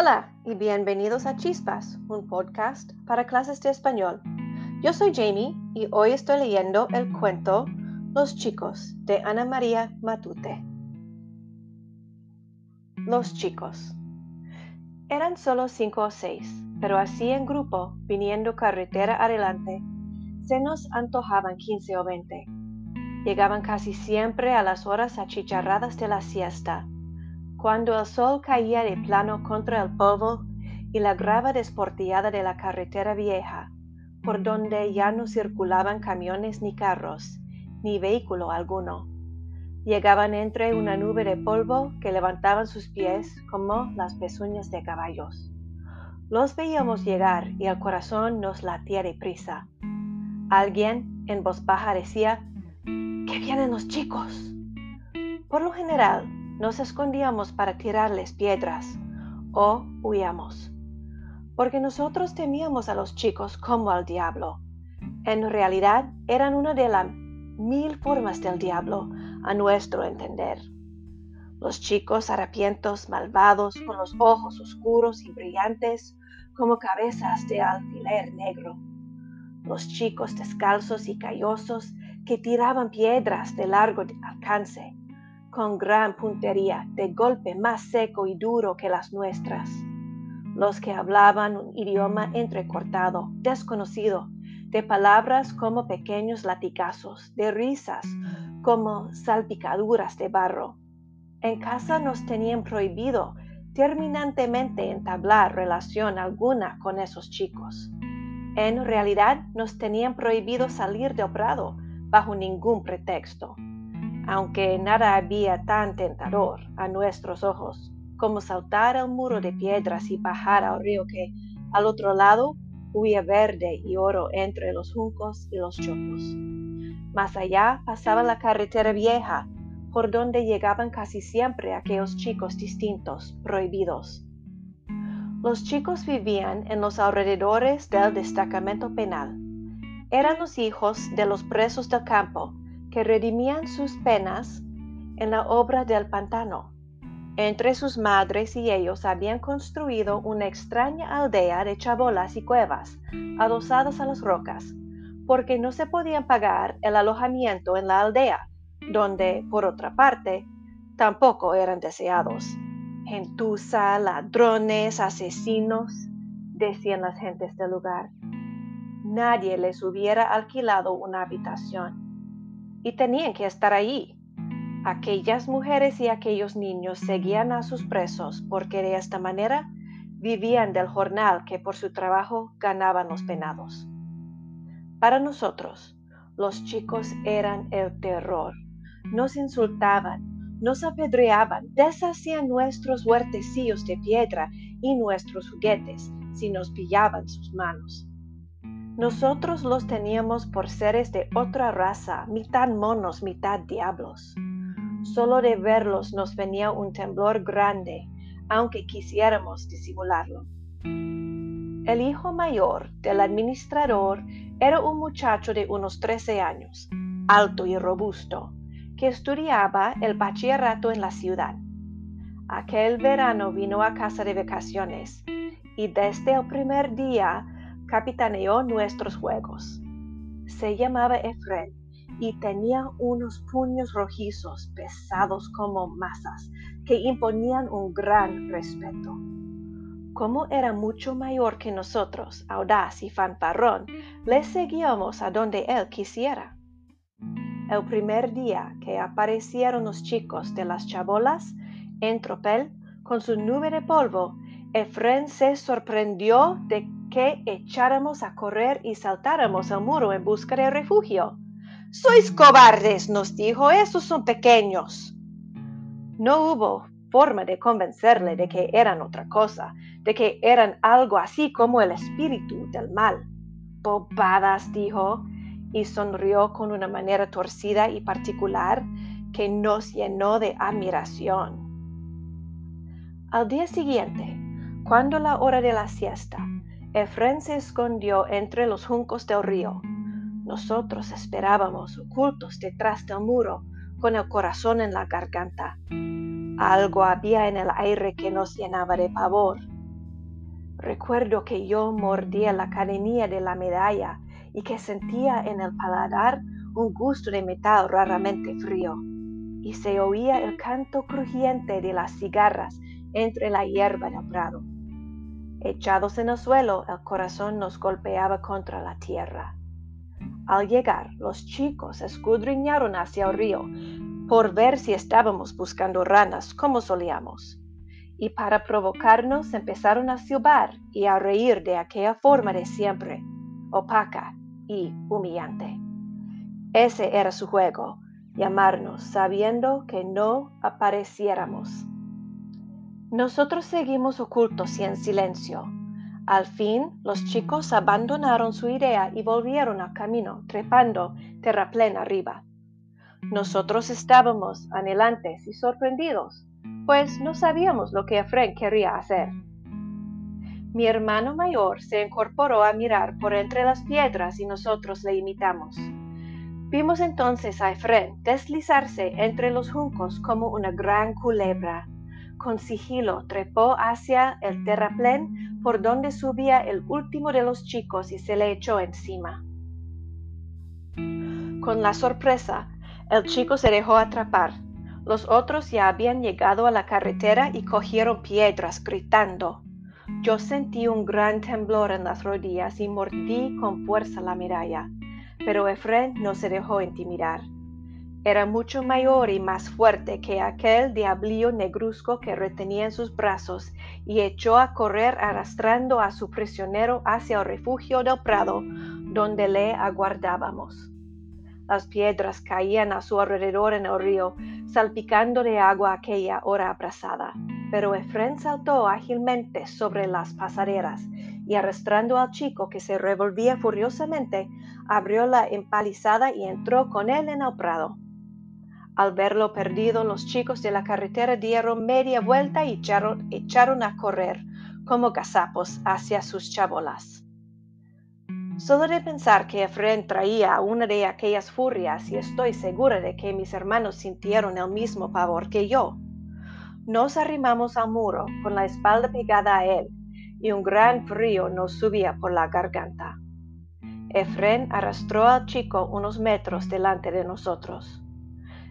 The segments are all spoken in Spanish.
Hola y bienvenidos a Chispas, un podcast para clases de español. Yo soy Jamie y hoy estoy leyendo el cuento Los chicos de Ana María Matute. Los chicos. Eran solo cinco o seis, pero así en grupo, viniendo carretera adelante, se nos antojaban quince o veinte. Llegaban casi siempre a las horas achicharradas de la siesta cuando el sol caía de plano contra el polvo y la grava desportillada de la carretera vieja, por donde ya no circulaban camiones ni carros, ni vehículo alguno. Llegaban entre una nube de polvo que levantaban sus pies como las pezuñas de caballos. Los veíamos llegar y el corazón nos latía de prisa. Alguien en voz baja decía, ¡Que vienen los chicos! Por lo general, nos escondíamos para tirarles piedras o huíamos, porque nosotros temíamos a los chicos como al diablo. En realidad eran una de las mil formas del diablo, a nuestro entender. Los chicos harapientos, malvados, con los ojos oscuros y brillantes como cabezas de alfiler negro. Los chicos descalzos y callosos que tiraban piedras de largo alcance con gran puntería, de golpe más seco y duro que las nuestras. Los que hablaban un idioma entrecortado, desconocido, de palabras como pequeños latigazos, de risas como salpicaduras de barro. En casa nos tenían prohibido terminantemente entablar relación alguna con esos chicos. En realidad nos tenían prohibido salir de obrado bajo ningún pretexto aunque nada había tan tentador a nuestros ojos como saltar el muro de piedras y bajar al río que al otro lado huía verde y oro entre los juncos y los chopos. Más allá pasaba la carretera vieja, por donde llegaban casi siempre aquellos chicos distintos, prohibidos. Los chicos vivían en los alrededores del destacamento penal. Eran los hijos de los presos del campo que redimían sus penas en la obra del pantano. Entre sus madres y ellos habían construido una extraña aldea de chabolas y cuevas, adosadas a las rocas, porque no se podían pagar el alojamiento en la aldea, donde, por otra parte, tampoco eran deseados. Gentuza, ladrones, asesinos, decían las gentes del lugar. Nadie les hubiera alquilado una habitación y tenían que estar ahí. Aquellas mujeres y aquellos niños seguían a sus presos porque de esta manera vivían del jornal que por su trabajo ganaban los penados. Para nosotros, los chicos eran el terror. Nos insultaban, nos apedreaban, deshacían nuestros huertecillos de piedra y nuestros juguetes si nos pillaban sus manos. Nosotros los teníamos por seres de otra raza, mitad monos, mitad diablos. Solo de verlos nos venía un temblor grande, aunque quisiéramos disimularlo. El hijo mayor del administrador era un muchacho de unos 13 años, alto y robusto, que estudiaba el bachillerato en la ciudad. Aquel verano vino a casa de vacaciones y desde el primer día capitaneó nuestros juegos. Se llamaba Efren y tenía unos puños rojizos pesados como masas que imponían un gran respeto. Como era mucho mayor que nosotros, audaz y fanfarrón, le seguíamos a donde él quisiera. El primer día que aparecieron los chicos de las chabolas en tropel con su nube de polvo, Efren se sorprendió de que echáramos a correr y saltáramos al muro en busca de refugio. Sois cobardes, nos dijo, esos son pequeños. No hubo forma de convencerle de que eran otra cosa, de que eran algo así como el espíritu del mal. Bobadas, dijo, y sonrió con una manera torcida y particular que nos llenó de admiración. Al día siguiente, cuando la hora de la siesta, Efren se escondió entre los juncos del río. Nosotros esperábamos ocultos detrás del muro, con el corazón en la garganta. Algo había en el aire que nos llenaba de pavor. Recuerdo que yo mordía la cadenilla de la medalla y que sentía en el paladar un gusto de metal raramente frío, y se oía el canto crujiente de las cigarras entre la hierba del prado. Echados en el suelo, el corazón nos golpeaba contra la tierra. Al llegar, los chicos escudriñaron hacia el río por ver si estábamos buscando ranas como solíamos y para provocarnos empezaron a silbar y a reír de aquella forma de siempre, opaca y humillante. Ese era su juego, llamarnos sabiendo que no apareciéramos. Nosotros seguimos ocultos y en silencio. Al fin los chicos abandonaron su idea y volvieron al camino, trepando terraplén arriba. Nosotros estábamos anhelantes y sorprendidos pues no sabíamos lo que Efren quería hacer. Mi hermano mayor se incorporó a mirar por entre las piedras y nosotros le imitamos. Vimos entonces a Efren deslizarse entre los juncos como una gran culebra. Con sigilo trepó hacia el terraplén por donde subía el último de los chicos y se le echó encima. Con la sorpresa, el chico se dejó atrapar los otros ya habían llegado a la carretera y cogieron piedras gritando. Yo sentí un gran temblor en las rodillas y mordí con fuerza la medalla, pero Efren no se dejó intimidar. Era mucho mayor y más fuerte que aquel diablillo negruzco que retenía en sus brazos y echó a correr arrastrando a su prisionero hacia el refugio del prado donde le aguardábamos. Las piedras caían a su alrededor en el río, salpicando de agua aquella hora abrasada. Pero Efren saltó ágilmente sobre las pasareras y arrastrando al chico que se revolvía furiosamente, abrió la empalizada y entró con él en el prado. Al verlo perdido, los chicos de la carretera dieron media vuelta y echaron, a correr como gazapos hacia sus chabolas. Solo de pensar que Efren traía una de aquellas furias y estoy segura de que mis hermanos sintieron el mismo pavor que yo. Nos arrimamos al muro con la espalda pegada a él y un gran frío nos subía por la garganta. Efren arrastró al chico unos metros delante de nosotros.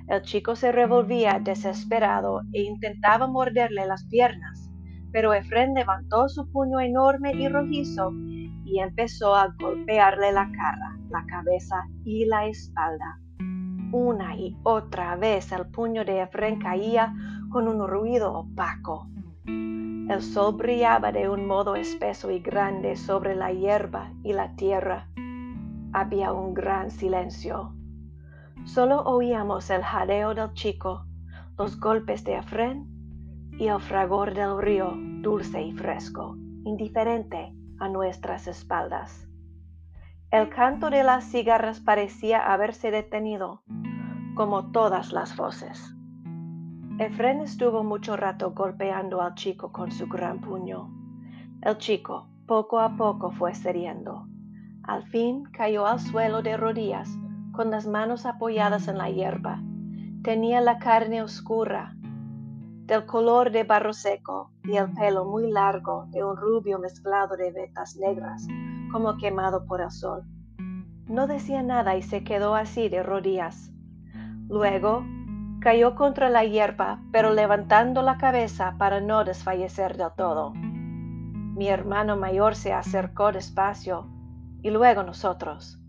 El chico se revolvía desesperado e intentaba morderle las piernas, pero Efren levantó su puño enorme y rojizo y empezó a golpearle la cara, la cabeza y la espalda. Una y otra vez el puño de Efren caía con un ruido opaco. El sol brillaba de un modo espeso y grande sobre la hierba y la tierra. Había un gran silencio. Solo oíamos el jadeo del chico, los golpes de Efren y el fragor del río dulce y fresco, indiferente a nuestras espaldas. El canto de las cigarras parecía haberse detenido, como todas las voces. Efren estuvo mucho rato golpeando al chico con su gran puño. El chico poco a poco fue cediendo. Al fin cayó al suelo de rodillas, con las manos apoyadas en la hierba. Tenía la carne oscura, del color de barro seco y el pelo muy largo de un rubio mezclado de vetas negras, como quemado por el sol. No decía nada y se quedó así de rodillas. Luego cayó contra la hierba, pero levantando la cabeza para no desfallecer del todo. Mi hermano mayor se acercó despacio y luego nosotros.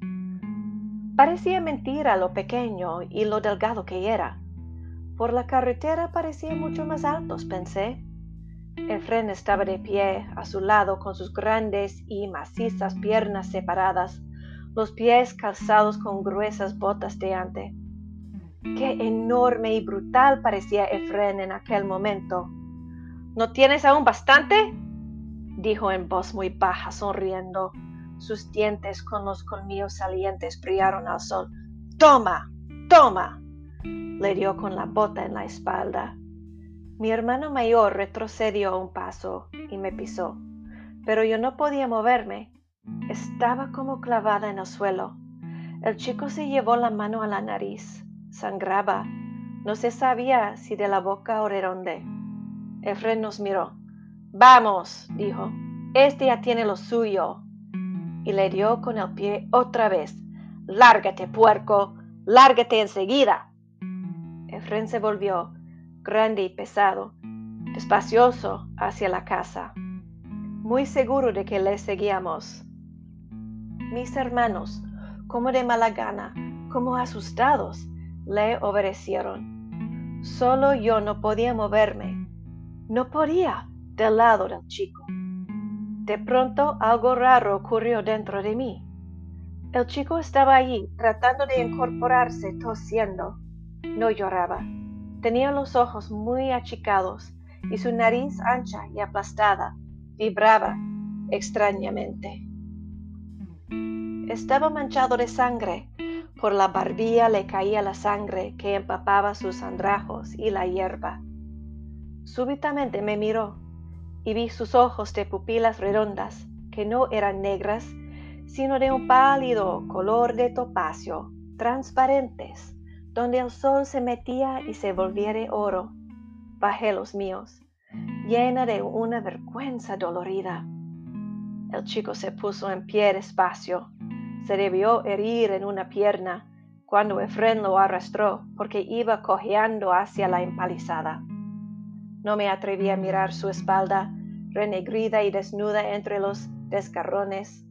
Parecía mentira lo pequeño y lo delgado que era por la carretera parecían mucho más altos, pensé. Efren estaba de pie a su lado con sus grandes y macizas piernas separadas, los pies calzados con gruesas botas de ante. Qué enorme y brutal parecía Efren en aquel momento. ¿No tienes aún bastante? dijo en voz muy baja, sonriendo. Sus dientes con los colmillos salientes brillaron al sol. Toma, toma le dio con la bota en la espalda. Mi hermano mayor retrocedió un paso y me pisó, pero yo no podía moverme. Estaba como clavada en el suelo. El chico se llevó la mano a la nariz. Sangraba. No se sabía si de la boca o de dónde. Efren nos miró. Vamos, dijo. Este ya tiene lo suyo. Y le dio con el pie otra vez. Lárgate, puerco, lárgate enseguida. Efren se volvió, grande y pesado, despacioso hacia la casa, muy seguro de que le seguíamos. Mis hermanos, como de mala gana, como asustados, le obedecieron. Solo yo no podía moverme. No podía del lado del chico. De pronto algo raro ocurrió dentro de mí. El chico estaba allí tratando de incorporarse, tosiendo. No lloraba. Tenía los ojos muy achicados y su nariz ancha y aplastada vibraba extrañamente. Estaba manchado de sangre. Por la barbilla le caía la sangre que empapaba sus andrajos y la hierba. Súbitamente me miró y vi sus ojos de pupilas redondas, que no eran negras, sino de un pálido color de topacio, transparentes, donde el sol se metía y se volvía de oro. Bajé los míos, llena de una vergüenza dolorida. El chico se puso en pie despacio. Se debió herir en una pierna cuando Efren lo arrastró porque iba cojeando hacia la empalizada. No me atreví a mirar su espalda, renegrida y desnuda entre los desgarrones.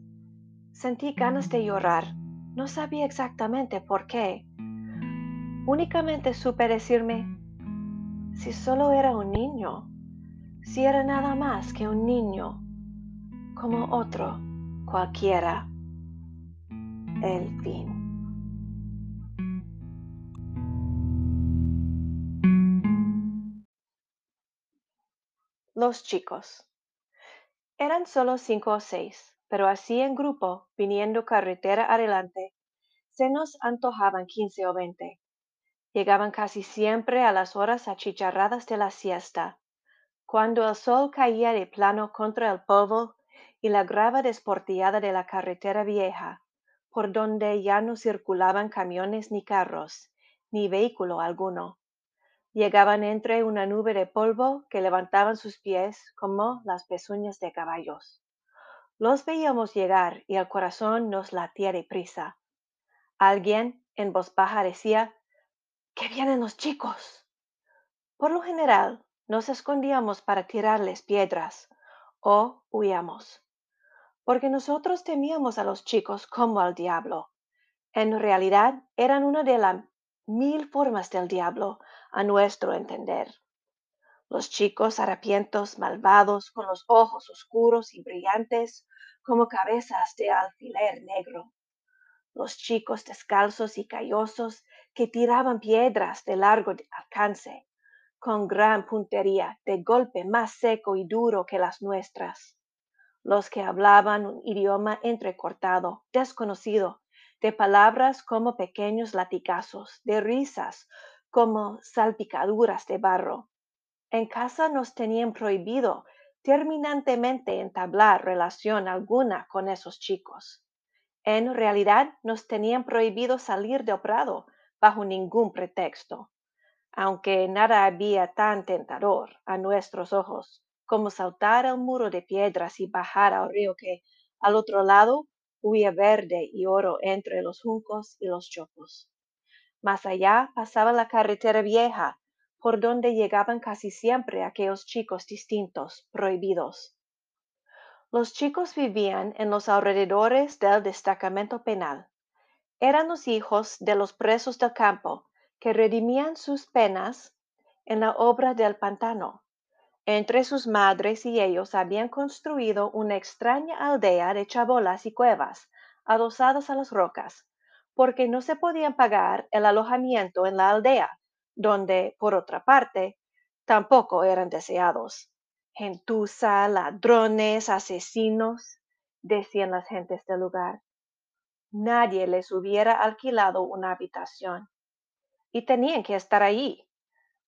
Sentí ganas de llorar. No sabía exactamente por qué. Únicamente supe decirme, si solo era un niño, si era nada más que un niño, como otro cualquiera. El fin. Los chicos. Eran solo cinco o seis, pero así en grupo, viniendo carretera adelante, se nos antojaban quince o veinte. Llegaban casi siempre a las horas achicharradas de la siesta, cuando el sol caía de plano contra el polvo y la grava desportillada de la carretera vieja, por donde ya no circulaban camiones ni carros, ni vehículo alguno. Llegaban entre una nube de polvo que levantaban sus pies como las pezuñas de caballos. Los veíamos llegar y el corazón nos latía de prisa. Alguien en voz baja decía, ¡Que vienen los chicos! Por lo general, nos escondíamos para tirarles piedras o huíamos, porque nosotros temíamos a los chicos como al diablo. En realidad eran una de las mil formas del diablo, a nuestro entender. Los chicos harapientos, malvados, con los ojos oscuros y brillantes como cabezas de alfiler negro. Los chicos descalzos y callosos que tiraban piedras de largo alcance, con gran puntería, de golpe más seco y duro que las nuestras. Los que hablaban un idioma entrecortado, desconocido, de palabras como pequeños latigazos, de risas como salpicaduras de barro. En casa nos tenían prohibido terminantemente entablar relación alguna con esos chicos. En realidad nos tenían prohibido salir de prado bajo ningún pretexto aunque nada había tan tentador a nuestros ojos como saltar el muro de piedras y bajar al río que al otro lado huía verde y oro entre los juncos y los chopos. Más allá pasaba la carretera vieja, por donde llegaban casi siempre aquellos chicos distintos, prohibidos. Los chicos vivían en los alrededores del destacamento penal. Eran los hijos de los presos del campo que redimían sus penas en la obra del pantano. Entre sus madres y ellos habían construido una extraña aldea de chabolas y cuevas adosadas a las rocas, porque no se podían pagar el alojamiento en la aldea, donde, por otra parte, tampoco eran deseados. Gentuza, ladrones, asesinos, decían las gentes del lugar. Nadie les hubiera alquilado una habitación y tenían que estar allí.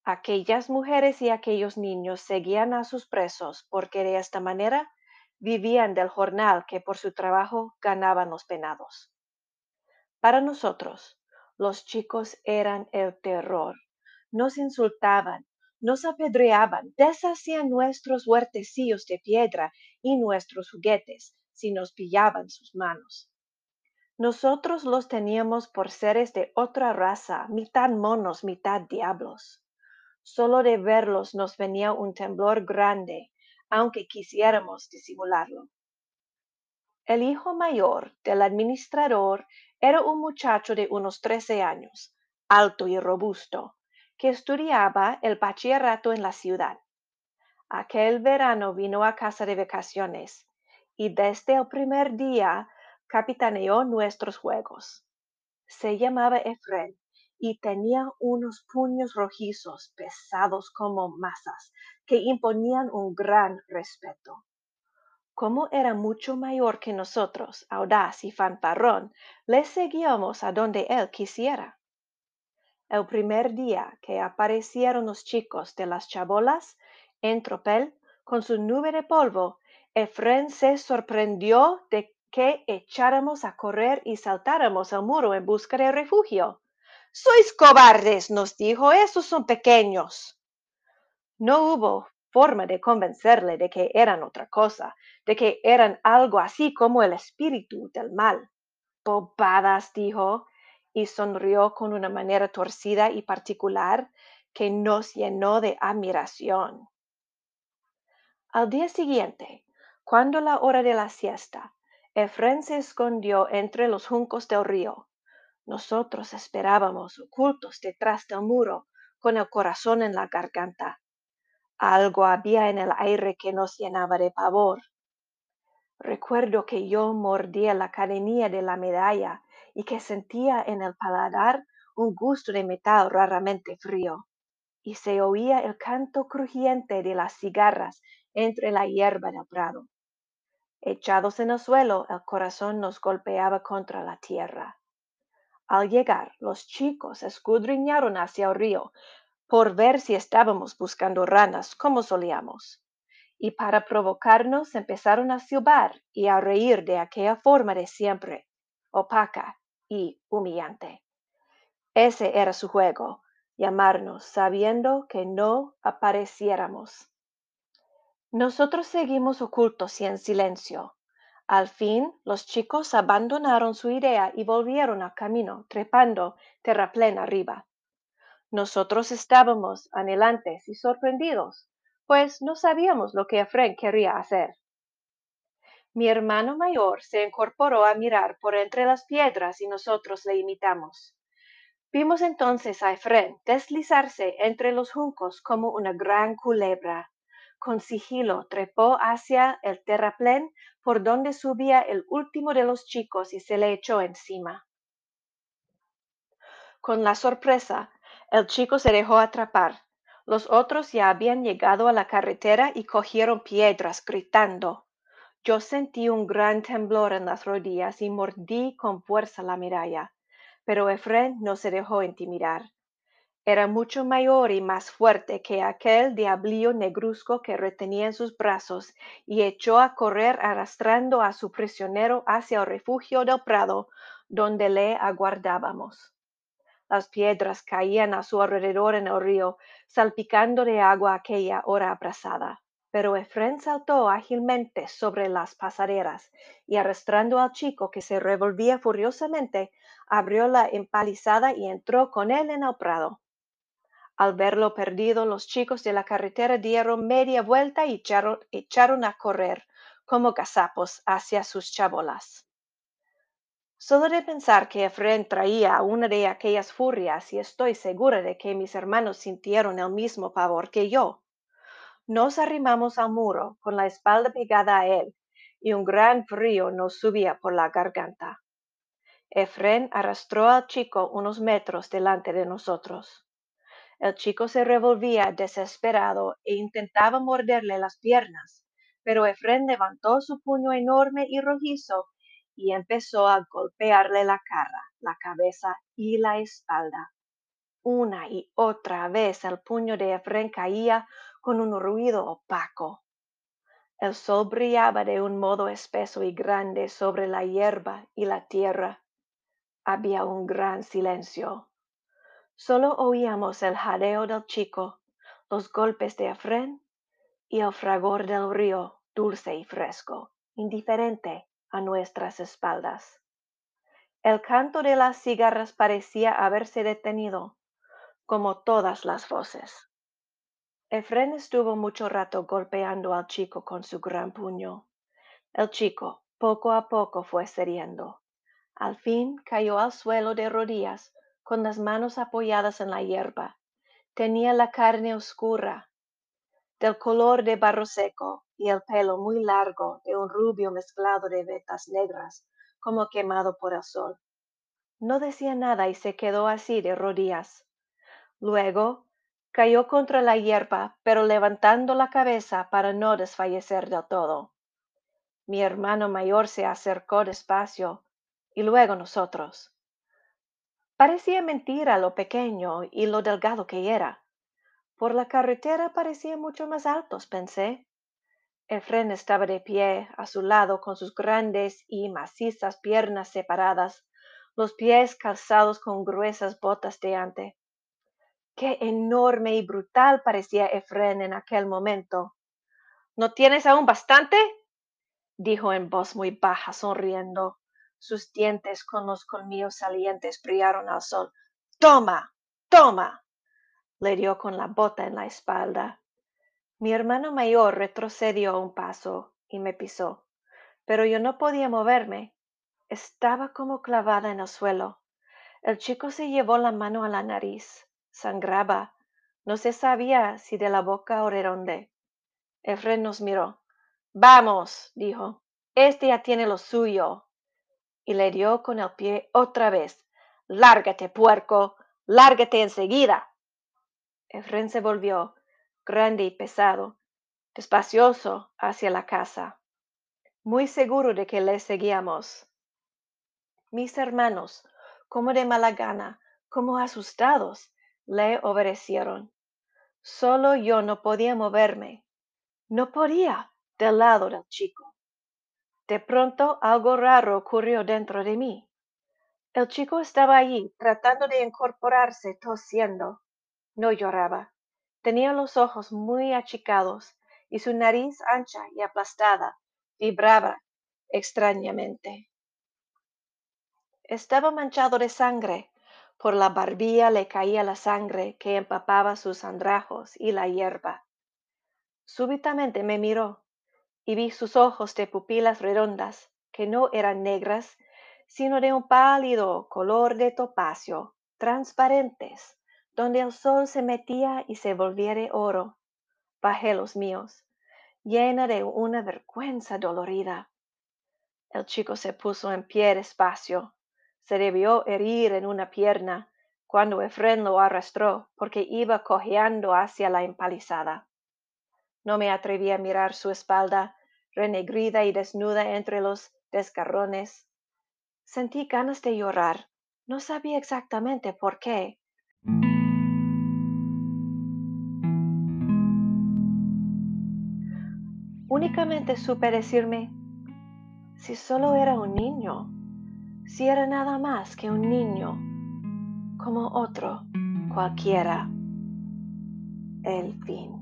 Aquellas mujeres y aquellos niños seguían a sus presos porque de esta manera vivían del jornal que por su trabajo ganaban los penados. Para nosotros, los chicos eran el terror. Nos insultaban, nos apedreaban, deshacían nuestros huertecillos de piedra y nuestros juguetes si nos pillaban sus manos. Nosotros los teníamos por seres de otra raza, mitad monos, mitad diablos. Solo de verlos nos venía un temblor grande, aunque quisiéramos disimularlo. El hijo mayor del administrador era un muchacho de unos trece años, alto y robusto, que estudiaba el bachillerato en la ciudad. Aquel verano vino a casa de vacaciones y desde el primer día capitaneó nuestros juegos. Se llamaba Efren y tenía unos puños rojizos pesados como masas que imponían un gran respeto. Como era mucho mayor que nosotros, audaz y fanfarrón, le seguíamos a donde él quisiera. El primer día que aparecieron los chicos de las chabolas en tropel con su nube de polvo, Efren se sorprendió de que echáramos a correr y saltáramos al muro en busca de refugio. Sois cobardes, nos dijo, esos son pequeños. No hubo forma de convencerle de que eran otra cosa, de que eran algo así como el espíritu del mal. Bobadas, dijo, y sonrió con una manera torcida y particular que nos llenó de admiración. Al día siguiente, cuando la hora de la siesta, Efren se escondió entre los juncos del río. Nosotros esperábamos ocultos detrás del muro, con el corazón en la garganta. Algo había en el aire que nos llenaba de pavor. Recuerdo que yo mordía la cadenilla de la medalla y que sentía en el paladar un gusto de metal raramente frío, y se oía el canto crujiente de las cigarras entre la hierba del prado. Echados en el suelo, el corazón nos golpeaba contra la tierra. Al llegar, los chicos escudriñaron hacia el río, por ver si estábamos buscando ranas, como solíamos. Y para provocarnos empezaron a silbar y a reír de aquella forma de siempre, opaca y humillante. Ese era su juego, llamarnos sabiendo que no apareciéramos. Nosotros seguimos ocultos y en silencio. Al fin los chicos abandonaron su idea y volvieron al camino, trepando terraplén arriba. Nosotros estábamos anhelantes y sorprendidos, pues no sabíamos lo que Efren quería hacer. Mi hermano mayor se incorporó a mirar por entre las piedras y nosotros le imitamos. Vimos entonces a Efren deslizarse entre los juncos como una gran culebra. Con sigilo trepó hacia el terraplén por donde subía el último de los chicos y se le echó encima. Con la sorpresa, el chico se dejó atrapar. Los otros ya habían llegado a la carretera y cogieron piedras, gritando. Yo sentí un gran temblor en las rodillas y mordí con fuerza la medalla, pero Efren no se dejó intimidar. Era mucho mayor y más fuerte que aquel diablillo negruzco que retenía en sus brazos y echó a correr arrastrando a su prisionero hacia el refugio del prado donde le aguardábamos. Las piedras caían a su alrededor en el río, salpicando de agua aquella hora abrasada. Pero Efren saltó ágilmente sobre las pasareras y arrastrando al chico que se revolvía furiosamente, abrió la empalizada y entró con él en el prado. Al verlo perdido, los chicos de la carretera dieron media vuelta y echaron, echaron a correr como gazapos hacia sus chabolas. Solo de pensar que Efren traía una de aquellas furias y estoy segura de que mis hermanos sintieron el mismo pavor que yo. Nos arrimamos al muro con la espalda pegada a él y un gran frío nos subía por la garganta. Efren arrastró al chico unos metros delante de nosotros. El chico se revolvía desesperado e intentaba morderle las piernas, pero Efren levantó su puño enorme y rojizo y empezó a golpearle la cara, la cabeza y la espalda. Una y otra vez el puño de Efren caía con un ruido opaco. El sol brillaba de un modo espeso y grande sobre la hierba y la tierra. Había un gran silencio. Solo oíamos el jadeo del chico, los golpes de Efren y el fragor del río dulce y fresco, indiferente a nuestras espaldas. El canto de las cigarras parecía haberse detenido, como todas las voces. Efren estuvo mucho rato golpeando al chico con su gran puño. El chico poco a poco fue cediendo. Al fin cayó al suelo de rodillas, con las manos apoyadas en la hierba. Tenía la carne oscura, del color de barro seco, y el pelo muy largo, de un rubio mezclado de vetas negras, como quemado por el sol. No decía nada y se quedó así de rodillas. Luego cayó contra la hierba, pero levantando la cabeza para no desfallecer del todo. Mi hermano mayor se acercó despacio y luego nosotros. Parecía mentira lo pequeño y lo delgado que era. Por la carretera parecía mucho más altos, pensé. Efren estaba de pie a su lado con sus grandes y macizas piernas separadas los pies calzados con gruesas botas de ante. Qué enorme y brutal parecía Efren en aquel momento. ¿No tienes aún bastante? dijo en voz muy baja, sonriendo. Sus dientes con los colmillos salientes brillaron al sol. Toma, toma. Le dio con la bota en la espalda. Mi hermano mayor retrocedió un paso y me pisó, pero yo no podía moverme. Estaba como clavada en el suelo. El chico se llevó la mano a la nariz. Sangraba. No se sabía si de la boca o de dónde. Efren nos miró. Vamos, dijo. Este ya tiene lo suyo. Y le dio con el pie otra vez. Lárgate, puerco. Lárgate enseguida. Efren se volvió, grande y pesado, despacioso hacia la casa, muy seguro de que le seguíamos. Mis hermanos, como de mala gana, como asustados, le obedecieron. Solo yo no podía moverme. No podía del lado del chico. De pronto algo raro ocurrió dentro de mí. El chico estaba allí, tratando de incorporarse, tosiendo. No lloraba. Tenía los ojos muy achicados y su nariz ancha y aplastada vibraba extrañamente. Estaba manchado de sangre. Por la barbilla le caía la sangre que empapaba sus andrajos y la hierba. Súbitamente me miró y vi sus ojos de pupilas redondas, que no eran negras, sino de un pálido color de topacio, transparentes, donde el sol se metía y se volviera oro. Bajé los míos, llena de una vergüenza dolorida. El chico se puso en pie despacio, se debió herir en una pierna cuando Efren lo arrastró porque iba cojeando hacia la empalizada. No me atreví a mirar su espalda, renegrida y desnuda entre los desgarrones. Sentí ganas de llorar. No sabía exactamente por qué. Únicamente supe decirme, si solo era un niño, si era nada más que un niño, como otro cualquiera. El fin.